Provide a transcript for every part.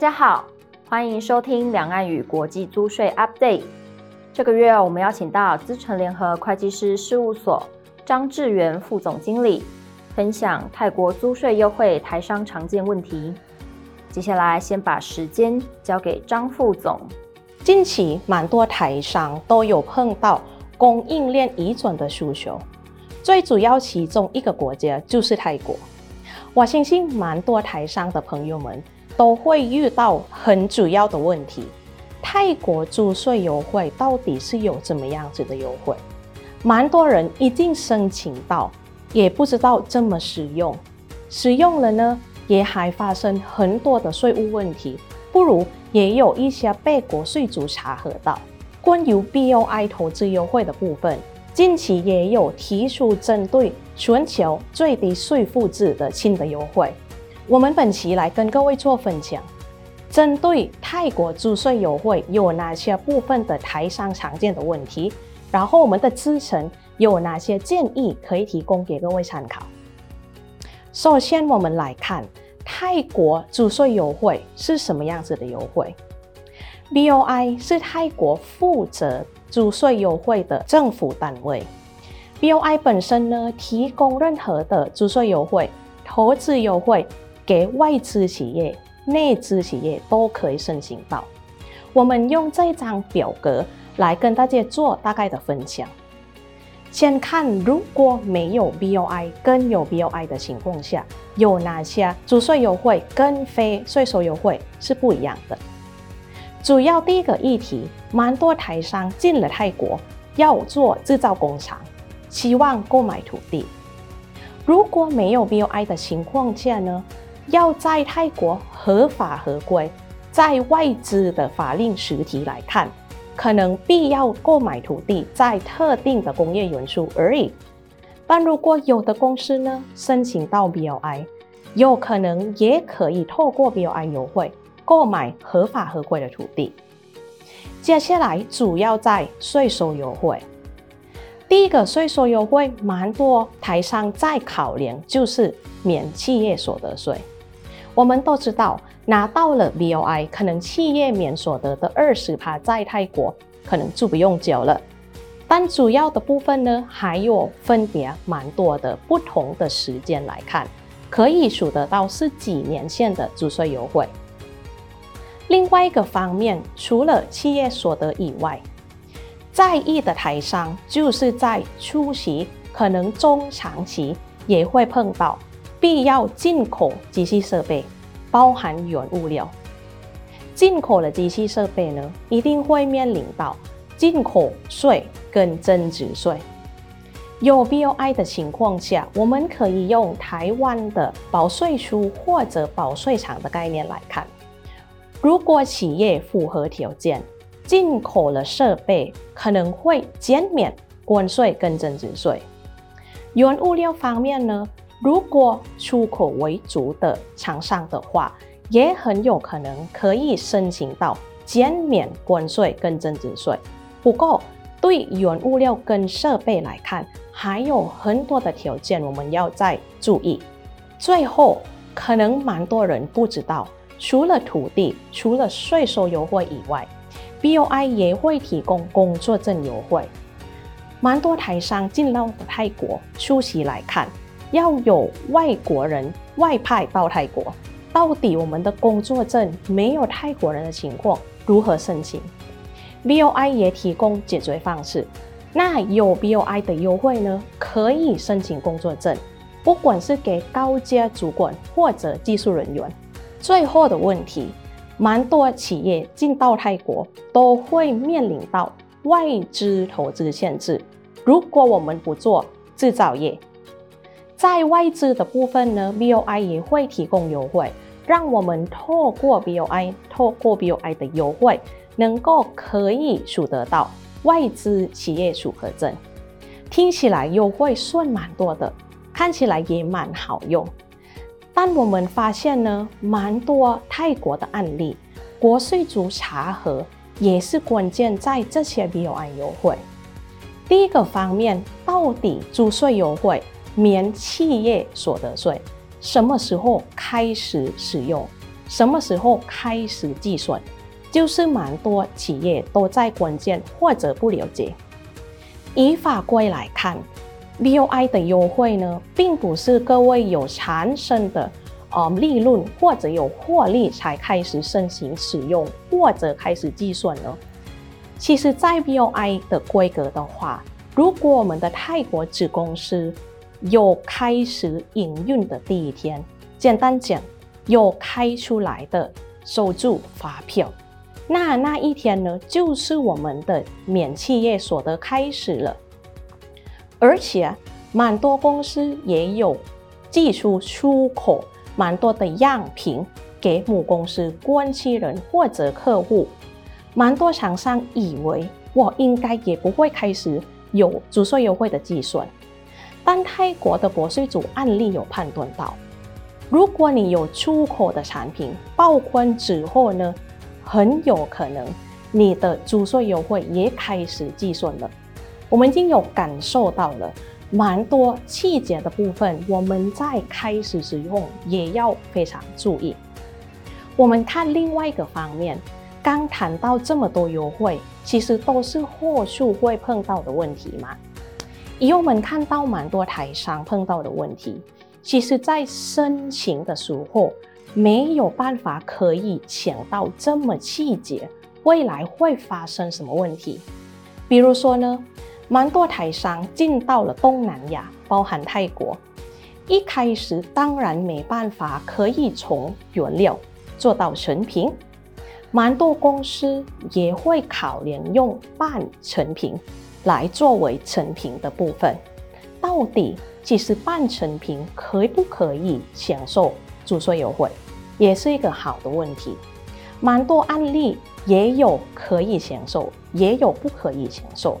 大家好，欢迎收听两岸与国际租税 Update。这个月我们邀请到资诚联合会计师事务所张志源副总经理，分享泰国租税优惠台商常见问题。接下来先把时间交给张副总。近期蛮多台商都有碰到供应链移转的需求，最主要其中一个国家就是泰国。我相信蛮多台商的朋友们。都会遇到很主要的问题，泰国租税优惠到底是有怎么样子的优惠？蛮多人已经申请到，也不知道怎么使用，使用了呢，也还发生很多的税务问题，不如也有一些被国税局查核到。关于 BOI 投资优惠的部分，近期也有提出针对全球最低税负制的新的优惠。我们本期来跟各位做分享，针对泰国租税优惠有哪些部分的台商常见的问题，然后我们的资深有哪些建议可以提供给各位参考。首先，我们来看泰国租税优惠是什么样子的优惠。BOI 是泰国负责租税优惠的政府单位，BOI 本身呢，提供任何的租税优惠、投资优惠。给外资企业、内资企业都可以申请到。我们用这张表格来跟大家做大概的分享。先看如果没有 BOI 跟有 BOI 的情况下，有哪些租税优惠跟非税收优惠是不一样的。主要第一个议题，蛮多台商进了泰国要做制造工厂，希望购买土地。如果没有 BOI 的情况下呢？要在泰国合法合规，在外资的法令实体来看，可能必要购买土地在特定的工业元素而已。但如果有的公司呢，申请到 BOI，有可能也可以透过 BOI 优惠购买合法合规的土地。接下来主要在税收优惠，第一个税收优惠蛮多台商在考量，就是免企业所得税。我们都知道，拿到了 BOI，可能企业免所得的二十趴在泰国可能就不用缴了。但主要的部分呢，还有分别蛮多的不同的时间来看，可以数得到是几年限的租税优惠。另外一个方面，除了企业所得以外，在意的台商就是在初期可能中长期也会碰到。必要进口机器设备，包含原物料。进口的机器设备呢，一定会面临到进口税跟增值税。有 BOI 的情况下，我们可以用台湾的保税书或者保税厂的概念来看。如果企业符合条件，进口了设备可能会减免关税跟增值税。原物料方面呢？如果出口为主的厂商的话，也很有可能可以申请到减免关税跟增值税。不过，对原物料跟设备来看，还有很多的条件我们要再注意。最后，可能蛮多人不知道，除了土地、除了税收优惠以外，BOI 也会提供工作证优惠。蛮多台商进到泰国出席来看。要有外国人外派到泰国，到底我们的工作证没有泰国人的情况如何申请？BOI 也提供解决方式。那有 BOI 的优惠呢？可以申请工作证，不管是给高阶主管或者技术人员。最后的问题，蛮多企业进到泰国都会面临到外资投资限制。如果我们不做制造业，在外资的部分呢，BOI 也会提供优惠，让我们透过 BOI，透过 BOI 的优惠，能够可以数得到外资企业许可证。听起来优惠算蛮多的，看起来也蛮好用。但我们发现呢，蛮多泰国的案例，国税局查核也是关键在这些 BOI 优惠。第一个方面，到底租税优惠？免企业所得税什么时候开始使用？什么时候开始计算，就是蛮多企业都在关键或者不了解。以法规来看，BOI 的优惠呢，并不是各位有产生的呃利润或者有获利才开始申请使用或者开始计算呢。其实，在 BOI 的规格的话，如果我们的泰国子公司有开始营运的第一天，简单讲，有开出来的收入发票。那那一天呢，就是我们的免企业所得开始了，而且蛮多公司也有寄出出口蛮多的样品给母公司关系人或者客户，蛮多厂商以为我应该也不会开始有租税优惠的计算，但泰国的国税组案例有判断到，如果你有出口的产品报关之后呢，很有可能你的租税优惠也开始计算了。我们已经有感受到了蛮多细节的部分，我们在开始使用也要非常注意。我们看另外一个方面，刚谈到这么多优惠，其实都是货数会碰到的问题嘛。以我们看到蛮多台商碰到的问题，其实在申请的时候。没有办法可以想到这么细节，未来会发生什么问题？比如说呢，蛮多台商进到了东南亚，包含泰国，一开始当然没办法可以从原料做到成品，蛮多公司也会考量用半成品来作为成品的部分。到底其实半成品可不可以享受？租税优惠也是一个好的问题，蛮多案例也有可以享受，也有不可以享受。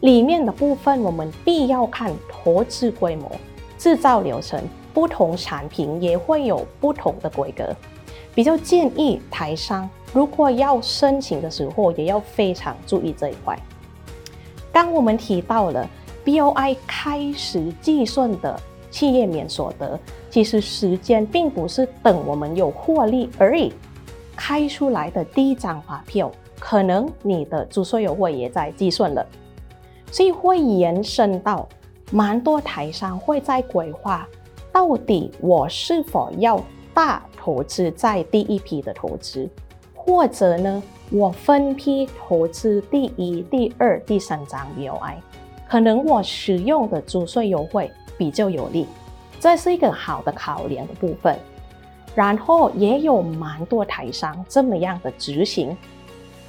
里面的部分我们必要看投资规模、制造流程，不同产品也会有不同的规格。比较建议台商如果要申请的时候，也要非常注意这一块。刚我们提到了 BOI 开始计算的。企业免所得，其实时间并不是等我们有获利而已。开出来的第一张发票，可能你的租税优惠也在计算了，所以会延伸到蛮多台商会在规划，到底我是否要大投资在第一批的投资，或者呢，我分批投资第一、第二、第三张 BOI，可能我使用的租税优惠。比较有利，这是一个好的考量的部分。然后也有蛮多台商这么样的执行。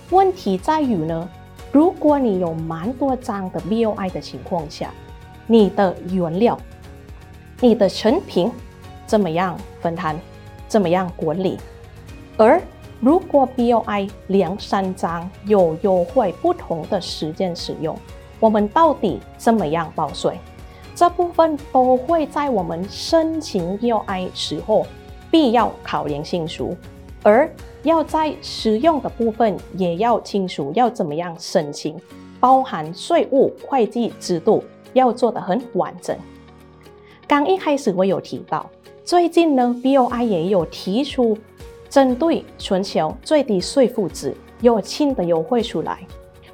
问题在于呢，如果你有蛮多张的 BOI 的情况下，你的原料、你的成品怎么样分摊，怎么样管理？而如果 BOI 两三张有优惠，不同的时间使用，我们到底怎么样报税？这部分都会在我们申请 BOI 时候必要考量清楚，而要在使用的部分也要清楚要怎么样申请，包含税务会计制度要做得很完整。刚一开始我有提到，最近呢 BOI 也有提出针对全球最低税负值有新的优惠出来，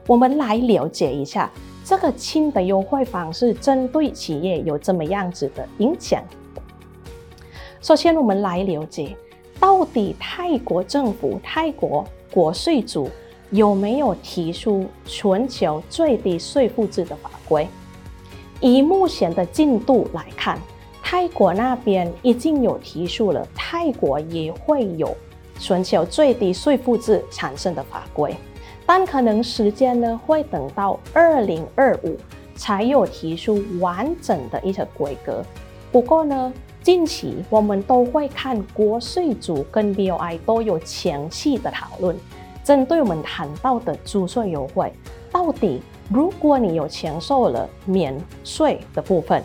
我们来了解一下。这个新的优惠方式针对企业有怎么样子的影响。首先，我们来了解到底泰国政府、泰国国税组有没有提出全球最低税负制的法规。以目前的进度来看，泰国那边已经有提出了，泰国也会有全球最低税负制产生的法规。但可能时间呢，会等到二零二五才有提出完整的一些规格。不过呢，近期我们都会看国税局跟 BOI 都有详细的讨论，针对我们谈到的租税优惠，到底如果你有享受了免税的部分，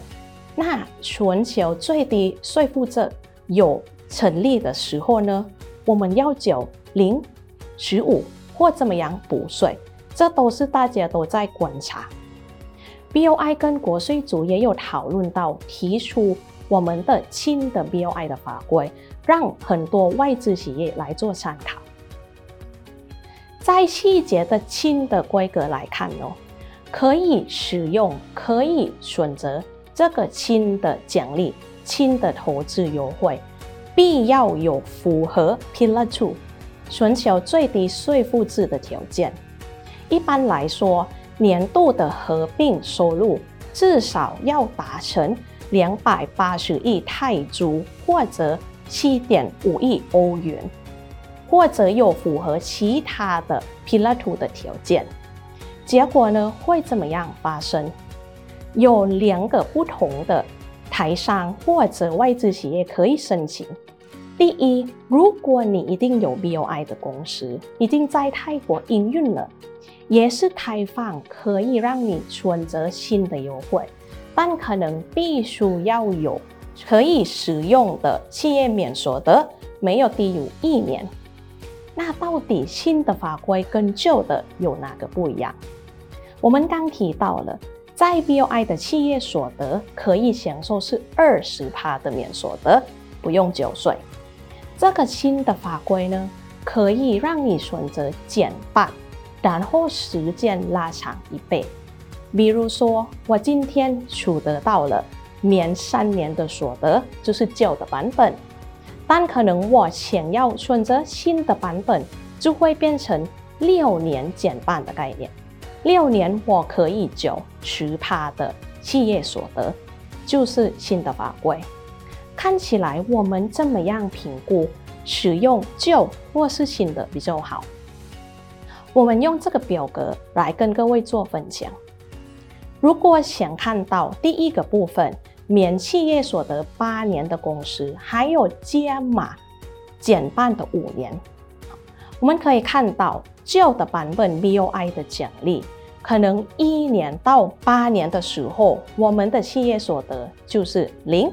那全球最低税负制有成立的时候呢，我们要缴零十五。或怎么样补税，这都是大家都在观察。BOI 跟国税局也有讨论到提出我们的新的 BOI 的法规，让很多外资企业来做参考。在细节的新的规格来看哦，可以使用，可以选择这个新的奖励、新的投资优惠，必要有符合 Pillar Two 全球最低税负制的条件。一般来说，年度的合并收入至少要达成两百八十亿泰铢，或者七点五亿欧元，或者有符合其他的 Pillar Two 的条件。结果呢，会怎么样发生？有两个不同的台商或者外资企业可以申请。第一，如果你已经有 BOI 的公司，已经在泰国营运了。也是开放，可以让你选择新的优惠，但可能必须要有可以使用的企业免所得，没有低于一年。那到底新的法规跟旧的有哪个不一样？我们刚提到了，在 BOI 的企业所得可以享受是二十趴的免所得，不用缴税。这个新的法规呢，可以让你选择减半。然后时间拉长一倍，比如说我今天取得到了免三年的所得，就是旧的版本，但可能我想要选择新的版本，就会变成六年减半的概念。六年我可以缴十趴的企业所得，就是新的法规。看起来我们怎么样评估使用旧或是新的比较好？我们用这个表格来跟各位做分享。如果想看到第一个部分，免企业所得八年的公司，还有加码减半的五年，我们可以看到旧的版本 BOI 的奖励，可能一年到八年的时候，我们的企业所得就是零，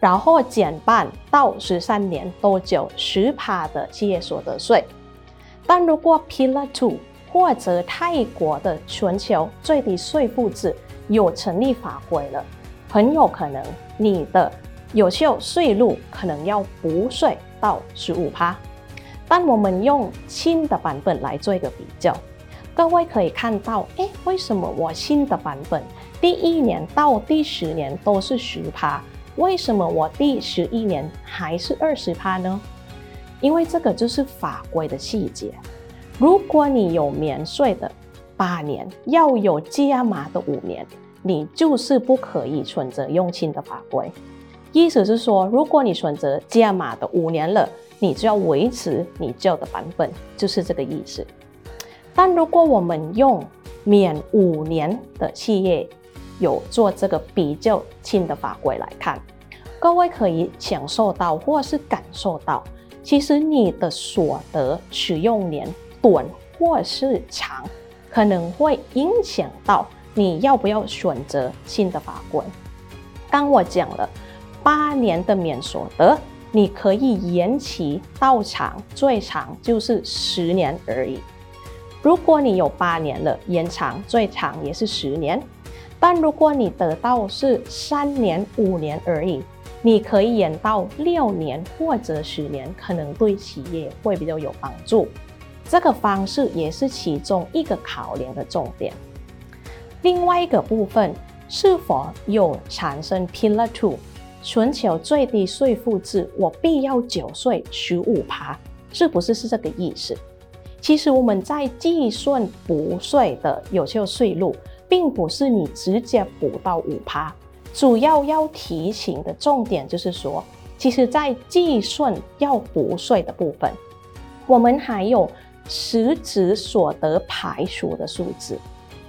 然后减半到十三年多缴十趴的企业所得税。但如果 Pillar Two 或者泰国的全球最低税负制有成立法规了，很有可能你的有效税率可能要补税到十五趴。但我们用新的版本来做一个比较，各位可以看到，诶，为什么我新的版本第一年到第十年都是十趴，为什么我第十一年还是二十趴呢？因为这个就是法规的细节。如果你有免税的八年，要有加码的五年，你就是不可以选择用新的法规。意思是说，如果你选择加码的五年了，你就要维持你旧的版本，就是这个意思。但如果我们用免五年的企业有做这个比较新的法规来看，各位可以享受到或是感受到。其实你的所得使用年短或是长，可能会影响到你要不要选择新的法规。刚我讲了八年的免所得，你可以延期到长，最长就是十年而已。如果你有八年了，延长最长也是十年。但如果你得到是三年、五年而已。你可以延到六年或者十年，可能对企业会比较有帮助。这个方式也是其中一个考量的重点。另外一个部分，是否有产生 Pillar Two 全球最低税负制，我必要缴税十五趴，是不是是这个意思？其实我们在计算补税的有效税率，并不是你直接补到五趴。主要要提醒的重点就是说，其实，在计算要补税的部分，我们还有实质所得排除的数字，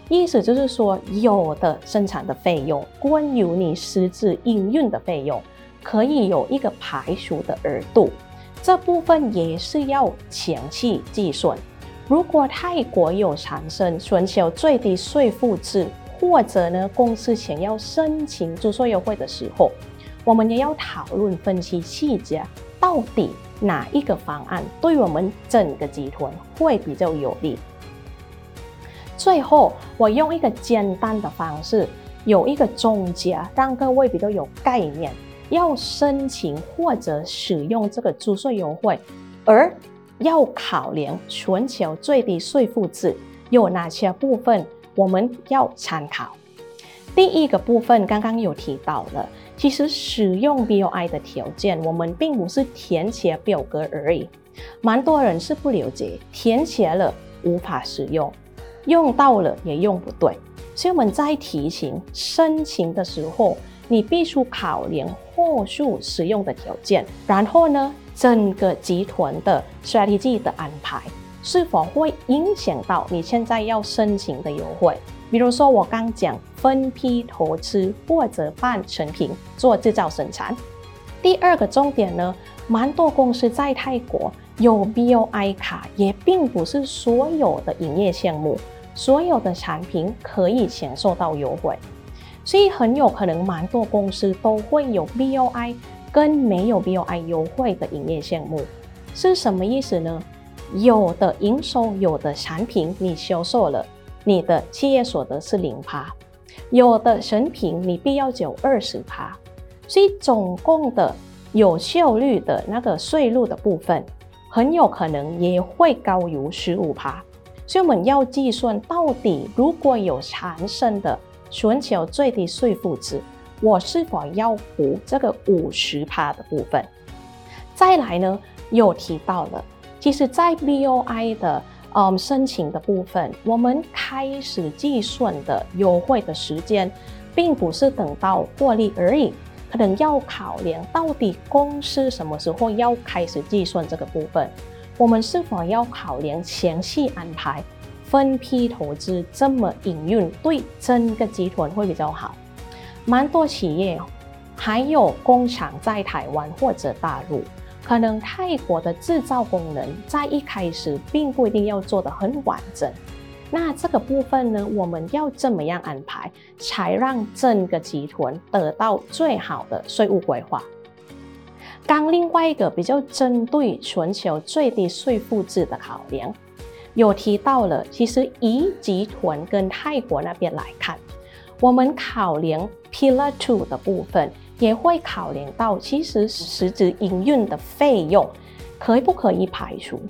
意思就是说，有的生产的费用，关于你实质营运的费用，可以有一个排除的额度，这部分也是要详细计算。如果泰国有产生全球最低税负制，或者呢，公司想要申请租税优惠的时候，我们也要讨论分析细节，到底哪一个方案对我们整个集团会比较有利。最后，我用一个简单的方式，有一个总结，让各位比较有概念。要申请或者使用这个租税优惠，而要考量全球最低税负制有哪些部分，我们要参考。第一个部分刚刚有提到了，其实使用 BOI 的条件，我们并不是填写表格而已，蛮多人是不了解，填写了无法使用，用到了也用不对。所以我们在提醒申请的时候，你必须考量后续使用的条件，然后呢，整个集团的 strategy 的安排是否会影响到你现在要申请的优惠？比如说我刚讲分批投资或者半成品做制造生产。第二个重点呢，蛮多公司在泰国有 BOI 卡，也并不是所有的营业项目。所有的产品可以享受到优惠，所以很有可能蛮多公司都会有 BOI 跟没有 BOI 优惠的营业项目，是什么意思呢？有的营收，有的产品你销售了，你的企业所得是零趴；有的产品你必要缴二十趴，所以总共的有效率的那个税率的部分，很有可能也会高于十五趴。所以我们要计算到底，如果有产生的全球最低税负值，我是否要补这个五十趴的部分？再来呢，又提到了，其实，在 BOI 的嗯申请的部分，我们开始计算的优惠的时间，并不是等到获利而已，可能要考量到底公司什么时候要开始计算这个部分。我们是否要考量详细安排分批投资，这么营运对整个集团会比较好？蛮多企业还有工厂在台湾或者大陆，可能泰国的制造功能在一开始并不一定要做得很完整。那这个部分呢，我们要怎么样安排，才让整个集团得到最好的税务规划？刚另外一个比较针对全球最低税负制的考量，有提到了，其实以集团跟泰国那边来看，我们考量 Pillar Two 的部分，也会考量到其实实质营运的费用可不可以排除，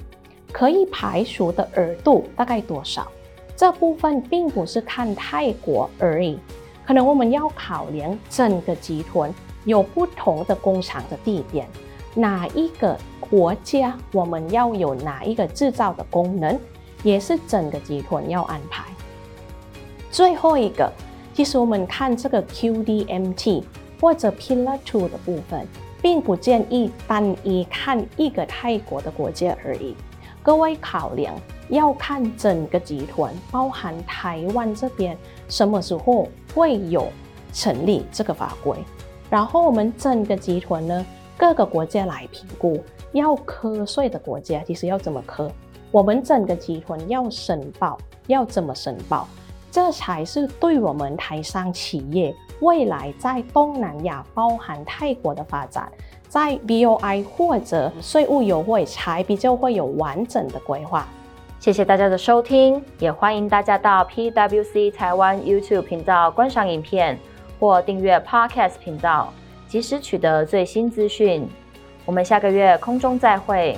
可以排除的额度大概多少？这部分并不是看泰国而已，可能我们要考量整个集团。有不同的工厂的地点，哪一个国家我们要有哪一个制造的功能，也是整个集团要安排。最后一个，其实我们看这个 QDMT 或者 Pillar Two 的部分，并不建议单一看一个泰国的国家而已。各位考量要看整个集团，包含台湾这边什么时候会有成立这个法规。然后我们整个集团呢，各个国家来评估要课税的国家，其实要怎么课？我们整个集团要申报，要怎么申报？这才是对我们台商企业未来在东南亚，包含泰国的发展，在 BOI 或者税务优惠，才比较会有完整的规划。谢谢大家的收听，也欢迎大家到 PWC 台湾 YouTube 频道观赏影片。或订阅 Podcast 频道，及时取得最新资讯。我们下个月空中再会。